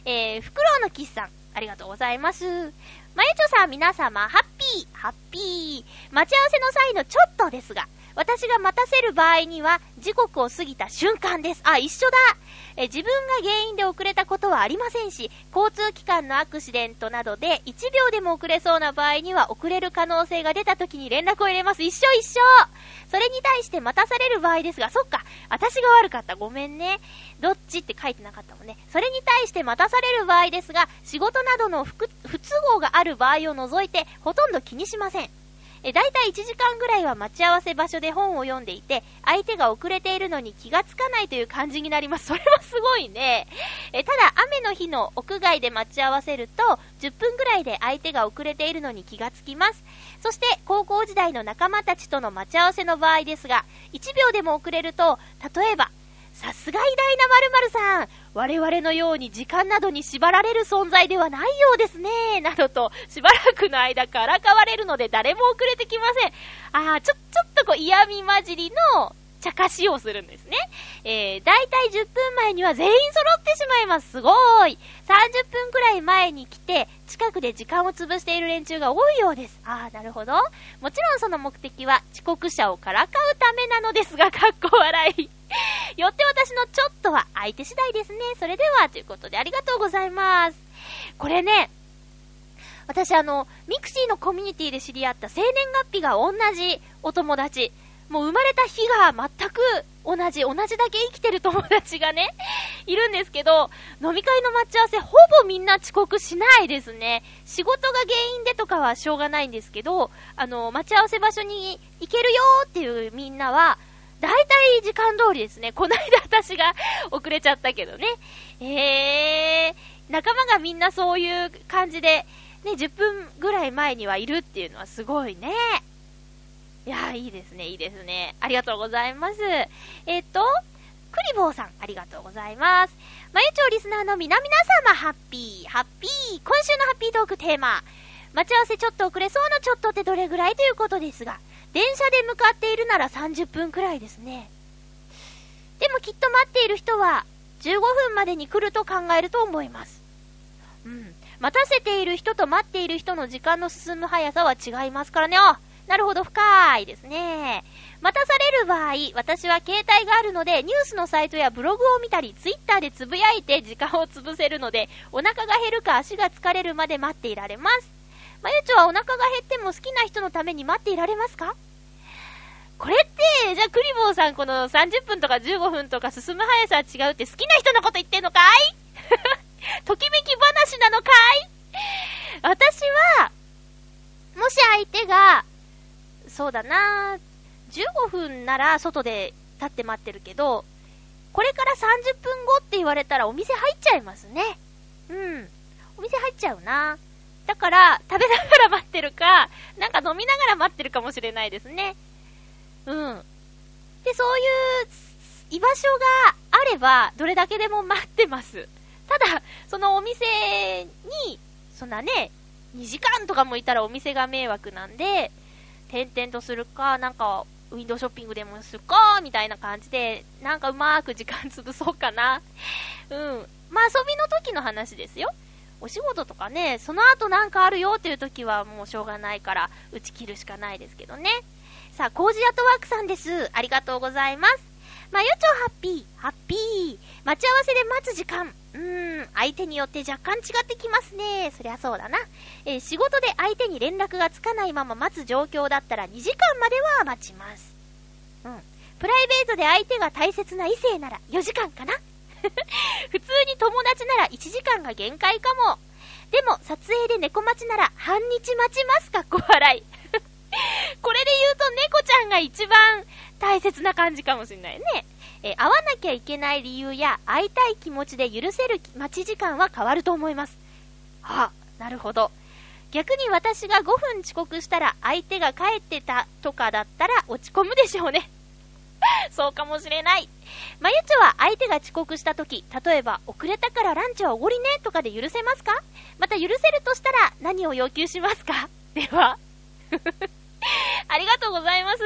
えー、フクロウのキスさん、ありがとうございます。まゆちょさん、皆様、ハッピー、ハッピー。待ち合わせの際のちょっとですが、私が待たせる場合には、時刻を過ぎた瞬間です。あ、一緒だえ自分が原因で遅れたことはありませんし、交通機関のアクシデントなどで1秒でも遅れそうな場合には遅れる可能性が出た時に連絡を入れます。一緒一緒それに対して待たされる場合ですが、そっか、私が悪かった。ごめんね。どっちって書いてなかったもんね。それに対して待たされる場合ですが、仕事などの不都合がある場合を除いて、ほとんど気にしません。え、だいたい1時間ぐらいは待ち合わせ場所で本を読んでいて、相手が遅れているのに気がつかないという感じになります。それはすごいね。え、ただ雨の日の屋外で待ち合わせると、10分ぐらいで相手が遅れているのに気がつきます。そして、高校時代の仲間たちとの待ち合わせの場合ですが、1秒でも遅れると、例えば、さすが偉大な〇〇さん。我々のように時間などに縛られる存在ではないようですね。などと、しばらくの間からかわれるので誰も遅れてきません。あー、ちょ、ちょっとこう嫌味混じりの茶化しをするんですね。えー、だいたい10分前には全員揃ってしまいます。すごーい。30分くらい前に来て、近くで時間を潰している連中が多いようです。あー、なるほど。もちろんその目的は遅刻者をからかうためなのですが、かっこ笑い。よって私のちょっとは相手次第ですね。それでは、ということでありがとうございます。これね、私あの、 mixi のコミュニティで知り合った生年月日が同じお友達、もう生まれた日が全く同じ、同じだけ生きてる友達がね、いるんですけど、飲み会の待ち合わせほぼみんな遅刻しないですね。仕事が原因でとかはしょうがないんですけど、あの、待ち合わせ場所に行けるよっていうみんなは、だいたい時間通りですね。こないだ私が遅れちゃったけどね。えー、仲間がみんなそういう感じで、ね、10分ぐらい前にはいるっていうのはすごいね。いや、いいですね、いいですね。ありがとうございます。えっ、と、クリボーさん、ありがとうございます。まゆちょリスナーの皆々様、ハッピー、ハッピー。今週のハッピートークテーマ。待ち合わせちょっと遅れそうなちょっとってどれぐらいということですが、電車で向かっているなら30分くらいですね。でもきっと待っている人は、15分までに来ると考えると思います。うん。待たせている人と待っている人の時間の進む速さは違いますからね。あ、なるほど、深いですね。待たされる場合、私は携帯があるので、ニュースのサイトやブログを見たり、ツイッターでつぶやいて時間を潰せるので、お腹が減るか足が疲れるまで待っていられます。まゆちょはお腹が減っても好きな人のために待っていられますか？これって、じゃあクリボーさんこの30分とか15分とか進む速さは違うって好きな人のこと言ってんのかい？ときめき話なのかい？私は、もし相手が、そうだな15分なら外で立って待ってるけど、これから30分後って言われたらお店入っちゃいますね。うん。お店入っちゃうな。だから、食べながら待ってるか、なんか飲みながら待ってるかもしれないですね。うん。で、そういう居場所があれば、どれだけでも待ってます。ただ、そのお店に、そんなね、2時間とかもいたらお店が迷惑なんで、転々とするか、なんか、ウィンドウショッピングでもするか、みたいな感じで、なんかうまーく時間潰そうかな。うん。まあ遊びの時の話ですよ。お仕事とかね、その後なんかあるよっていう時はもうしょうがないから、打ち切るしかないですけどね。さあ、コージアットワークさんです。ありがとうございます。まゆちょハッピー、ハッピー。待ち合わせで待つ時間。うーん、相手によって若干違ってきますね。そりゃそうだな。えー、仕事で相手に連絡がつかないまま待つ状況だったら2時間までは待ちます。うん。プライベートで相手が大切な異性なら4時間かな 普通に友達なら1時間が限界かも。でも、撮影で猫待ちなら半日待ちますかっこ笑い。これで言うと猫ちゃんが一番大切な感じかもしんないね。え会わなきゃいけない理由や会いたい気持ちで許せる待ち時間は変わると思います。あ、なるほど。逆に私が5分遅刻したら相手が帰ってたとかだったら落ち込むでしょうね。そうかもしれない。まゆちょは相手が遅刻した時、例えば遅れたからランチはおごりねとかで許せますか？また許せるとしたら何を要求しますか？では。ありがとうございます。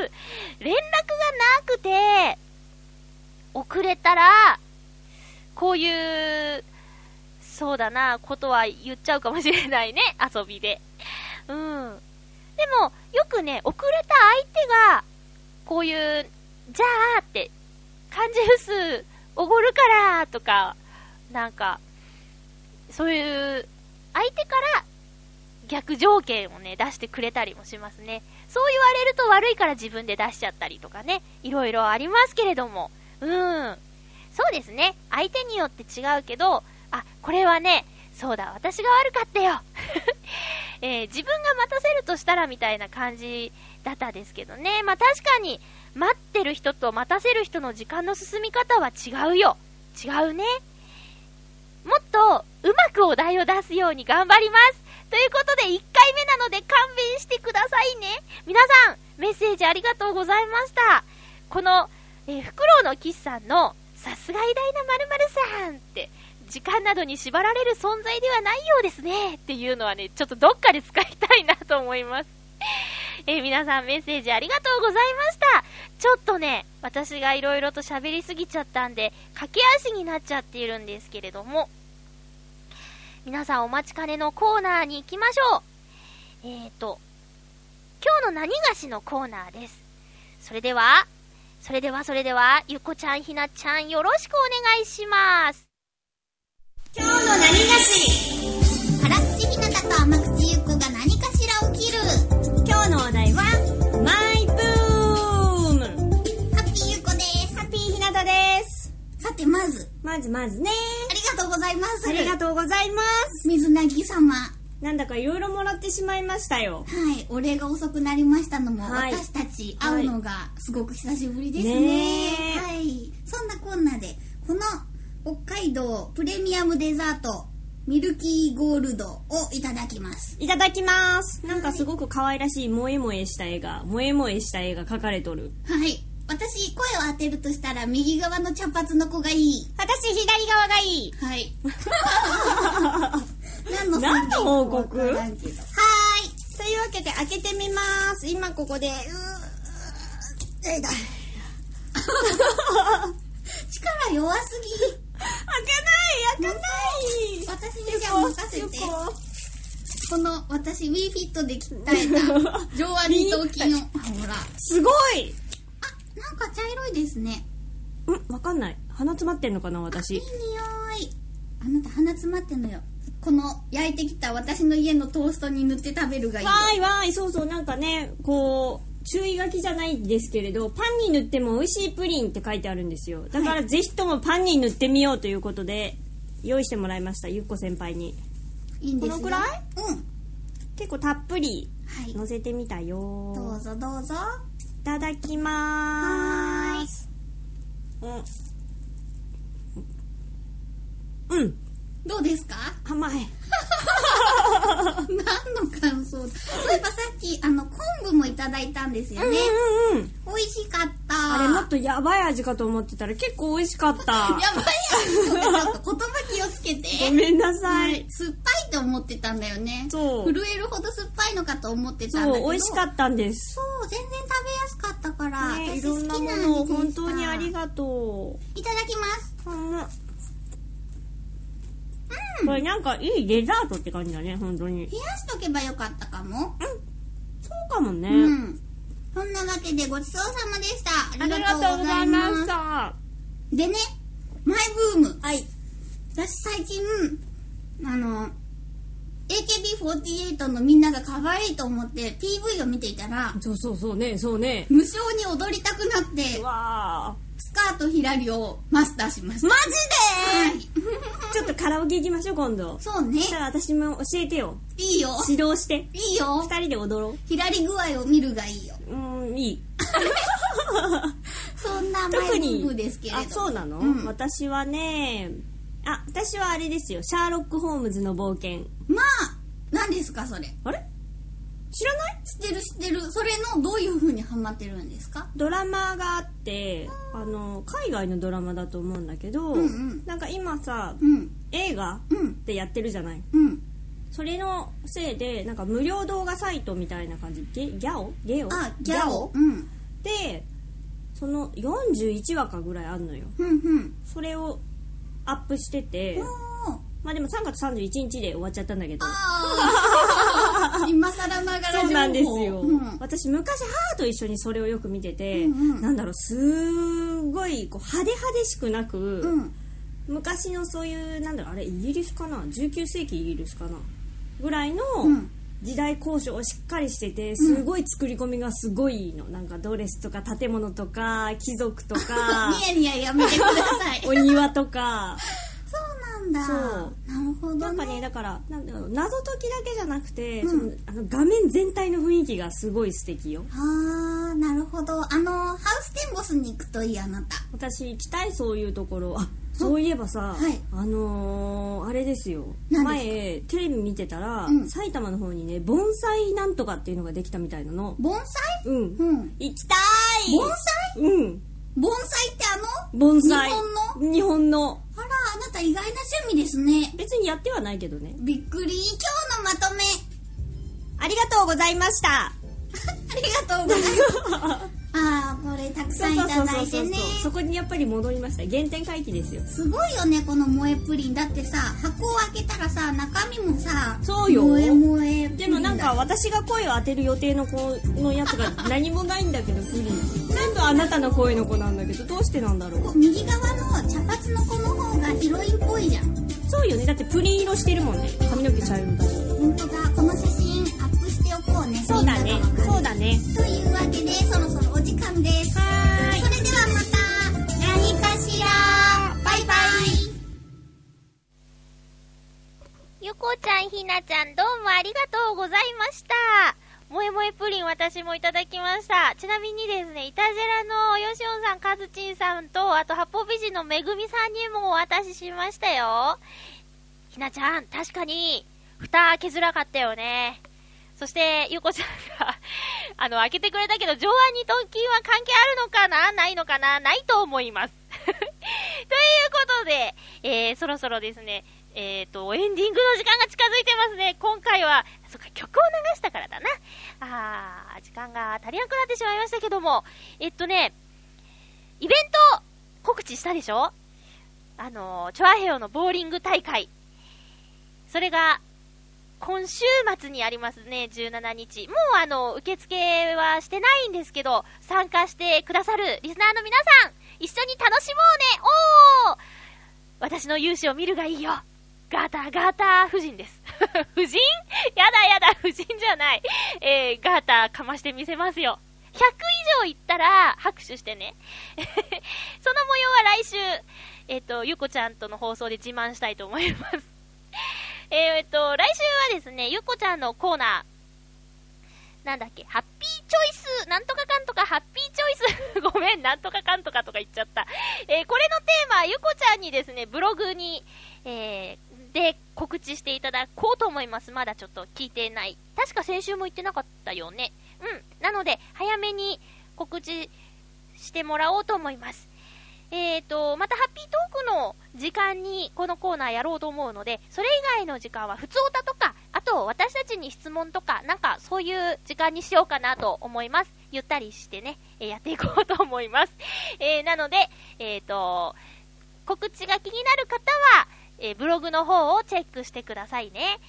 連絡がなくて、遅れたら、こういう、そうだな、ことは言っちゃうかもしれないね、遊びで。うん。でも、よくね、遅れた相手が、こういう、じゃあって、漢字フス、おごるからとか、なんか、そういう、相手から逆条件をね、出してくれたりもしますね。そう言われると悪いから自分で出しちゃったりとかね、いろいろありますけれども、うーん。そうですね。相手によって違うけど、あ、これはね、そうだ、私が悪かったよ。えー、自分が待たせるとしたらみたいな感じだったですけどね。まあ確かに、待ってる人と待たせる人の時間の進み方は違うよ。違うね。もっと、うまくお題を出すように頑張ります。ということで、1回目なので勘弁してくださいね。皆さん、メッセージありがとうございました。この、え、フクロウのキスさんの、さすが偉大な〇〇さんって、時間などに縛られる存在ではないようですね。っていうのはね、ちょっとどっかで使いたいなと思います。えー、皆さんメッセージありがとうございました。ちょっとね、私が色々と喋りすぎちゃったんで、駆け足になっちゃっているんですけれども、皆さんお待ちかねのコーナーに行きましょう。えーと、今日の何菓子のコーナーです。それでは、それではそれでは、ゆこちゃん、ひなちゃん、よろしくお願いします。今日の何菓子？辛口ひなたと甘口さて、まず。まずまずね。ありがとうございます。ありがとうございます。水なぎ様。なんだかいろいろもらってしまいましたよ。はい。お礼が遅くなりましたのも、はい、私たち会うのがすごく久しぶりですね。ねはい。そんなこんなで、この北海道プレミアムデザート、ミルキーゴールドをいただきます。いただきます。なんかすごく可愛らしい萌え萌えした絵が、萌え萌えした絵が描かれとる。はい。私、声を当てるとしたら、右側の茶髪の子がいい。私、左側がいい。はい。何の何の報告わからんけどはというわけで開けてみます。今ここで、うー、えいだ。ーい。力弱すぎ。開かない開かない私にじゃあ任せて。この、私、WeFit で鍛えた、上腕二頭筋の、あほら。すごいあ、なんか茶色いですね。んわかんない。鼻詰まってんのかないい私。匂い。あなた鼻詰まってんのよ。この焼いてきた私の家のトーストに塗って食べるがいいよ。わーいわーい、そうそう、なんかね、こう、注意書きじゃないですけれど、パンに塗っても美味しいプリンって書いてあるんですよ。だからぜひともパンに塗ってみようということで、用意してもらいました、ゆっこ先輩に。いいんですよこのくらい？うん。結構たっぷりはい。乗せてみたよどうぞどうぞ。いただきまーす。うん。うん。どうですか？甘い。何の感想そういえばさっき、あの、昆布もいただいたんですよね。うんうんうん。美味しかった。あれもっとやばい味かと思ってたら結構美味しかった。やばいやつちょっと言葉気をつけて。ごめんなさい。酸っぱいと思ってたんだよね。そう震えるほど酸っぱいのかと思ってたんだけど。そう、美味しかったんです。そう、全然から。ね、い私ろんなものを本当にありがといただきます。う。うんこれなんかいいデザートって感じだね、本当に。冷やしとけばよかったかも。そうかもね。うん。そんなわけでごちそうさまでした。あありがととうございま。した。でね、マイブーム。はい。私最近、あの、AKB48 のみんなが可愛いと思って PV を見ていたら、そうそうそうね、そうね。無償に踊りたくなってスカートひらりをマスターしました。マはい。ジ でちょっとカラオケ行きましょう、今度。そうねそし。たら私も教えてよ。いいよ。指導して。いいよ。二人で踊ろひらり具合を見るがいいよ。う。ん、いい。そんなマイブームですけれど。あそうなの、うん私はねあ私はあれですよシャーロック・ホームズの冒険まあ、何ですかそれ？あれ？知らない？知ってる知ってる。それのどういう風にハマってるんですか？ドラマがあってあの海外のドラマだと思うんだけど、うんうんなんか今さうん。映画うん。でやってるじゃない？うん。それのせいでなんか無料動画サイトみたいな感じゲギャオ？ゲオ？あ、ギャオうん。でその41話かぐらいあんのよふんふん。それをアップしてて。まあでも3月31日で終わっちゃったんだけど。今更ながらそうなんですよ、うん。私昔母と一緒にそれをよく見てて、うんうん。なんだろうすごいこう派手派手しくなく、うん。昔のそういうなんだろうあれイギリスかな？19世紀イギリスかな？ぐらいのうん時代交渉をしっかりしててすごい作り込みがすごいのなんかドレスとか建物とか貴族とかニヤニヤやめてください。お庭とかそうなんだ。そうなるほど、ね。なんかねだからなんだろう謎解きだけじゃなくて、うんそのあの画面全体の雰囲気がすごい素敵よあー、なるほど。あの、ハウステンボスに行くといいあなた。私行きたいそういうところあそういえばさ、はい。あのー、あれですよ。何ですか？前テレビ見てたら、うん。埼玉の方にね盆栽なんとかっていうのができたみたいなの。盆栽？うん。うん。行きたい！盆栽？うん。盆栽ってあの？盆栽。日本の？日本の。あら、あなた意外な趣味ですね。別にやってはないけどね。びっくり。今日のまとめ。ありがとうございました。ありがとうございます。あー、これたくさんいただいてね。そこにやっぱり戻りました。原点回帰ですよ。すごいよね、この萌えプリン。だってさ、箱を開けたらさ、中身もさ、そうよ。萌え萌え。でもなんか私が声を当てる予定の子のやつが 何もないんだけどプリン。全部あなたの声の子なんだけどどうしてなんだろう？右側の茶髪の子の方がヒロインっぽいじゃん。そうよね。だってプリン色してるもんね。髪の毛茶色だし本当だ、この写真こうね。そうだねそうだねというわけで、そろそろお時間です。はーいそれではまた、何かしら。バイバイ。ゆこちゃん、ひなちゃん、どうもありがとうございました。萌え萌えプリン私もいただきました。ちなみにですね、イタジェラのヨシオンさん、カズチンさんと、あと八方美人のめぐみさんにもお渡ししましたよ。ひなちゃん、確かに、蓋開けづらかったよね。そして、ゆうこちゃんが、あの、開けてくれたけど、上腕二頭筋は関係あるのかな？ないのかな？ないと思います。ということで、えー、そろそろですね、えっ、ー、と、エンディングの時間が近づいてますね。今回は、そっか、曲を流したからだな。あー、時間が足りなくなってしまいましたけども、えっとね、イベント告知したでしょ？あの、チョアヘヨのボーリング大会。それが、今週末にありますね、17日。もうあの、受付はしてないんですけど、参加してくださるリスナーの皆さん、一緒に楽しもうねおー私の勇姿を見るがいいよガタガタ夫人です。夫人？やだやだ、夫人じゃない。えー、ガタかましてみせますよ。100以上行ったら拍手してね。その模様は来週、えっ、ー、と、ゆこちゃんとの放送で自慢したいと思います。えっと、来週はですね、ゆこちゃんのコーナー、なんだっけ、ハッピーチョイス、なんとかかんとか、ハッピーチョイス、ごめん、なんとかかんとかとか言っちゃった。えー、これのテーマ、ゆこちゃんにですね、ブログに、えー、で告知していただこうと思います。まだちょっと聞いてない。確か先週も言ってなかったよね。うん。なので、早めに告知してもらおうと思います。えーと、またハッピートークの時間にこのコーナーやろうと思うので、それ以外の時間は普通歌とか、あと私たちに質問とか、なんかそういう時間にしようかなと思います。ゆったりしてね、えー、やっていこうと思います。えー、なので、えーと、告知が気になる方は、え、ブログの方をチェックしてくださいね。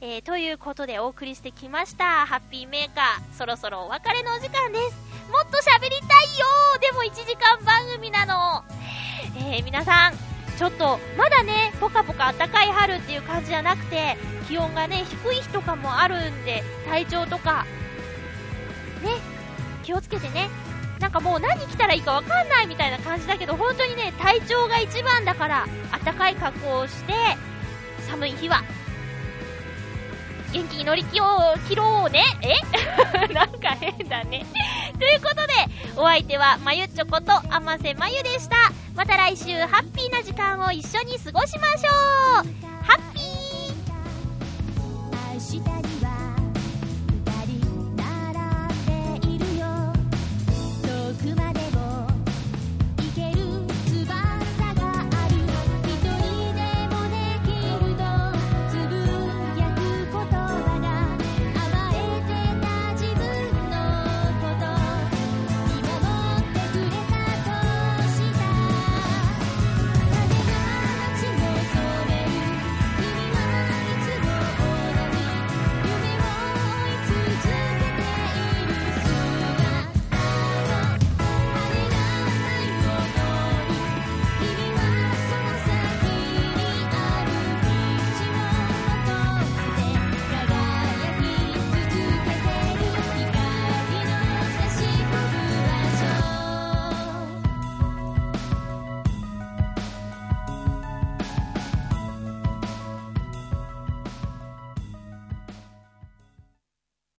えー、ということでお送りしてきました。ハッピーメーカー。そろそろお別れのお時間です。もっと喋りたいよでも1時間番組なの。えー、皆さん、ちょっと、まだね、ぽかぽか暖かい春っていう感じじゃなくて、気温がね、低い日とかもあるんで、体調とか、ね、気をつけてね。なんかもう何着たらいいかわかんないみたいな感じだけど、本当にね、体調が一番だから、暖かい格好をして、寒い日は元気に乗り切ろうね。え？なんか変だね。ということで、お相手はまゆちょことあませまゆでした。また来週、ハッピーな時間を一緒に過ごしましょう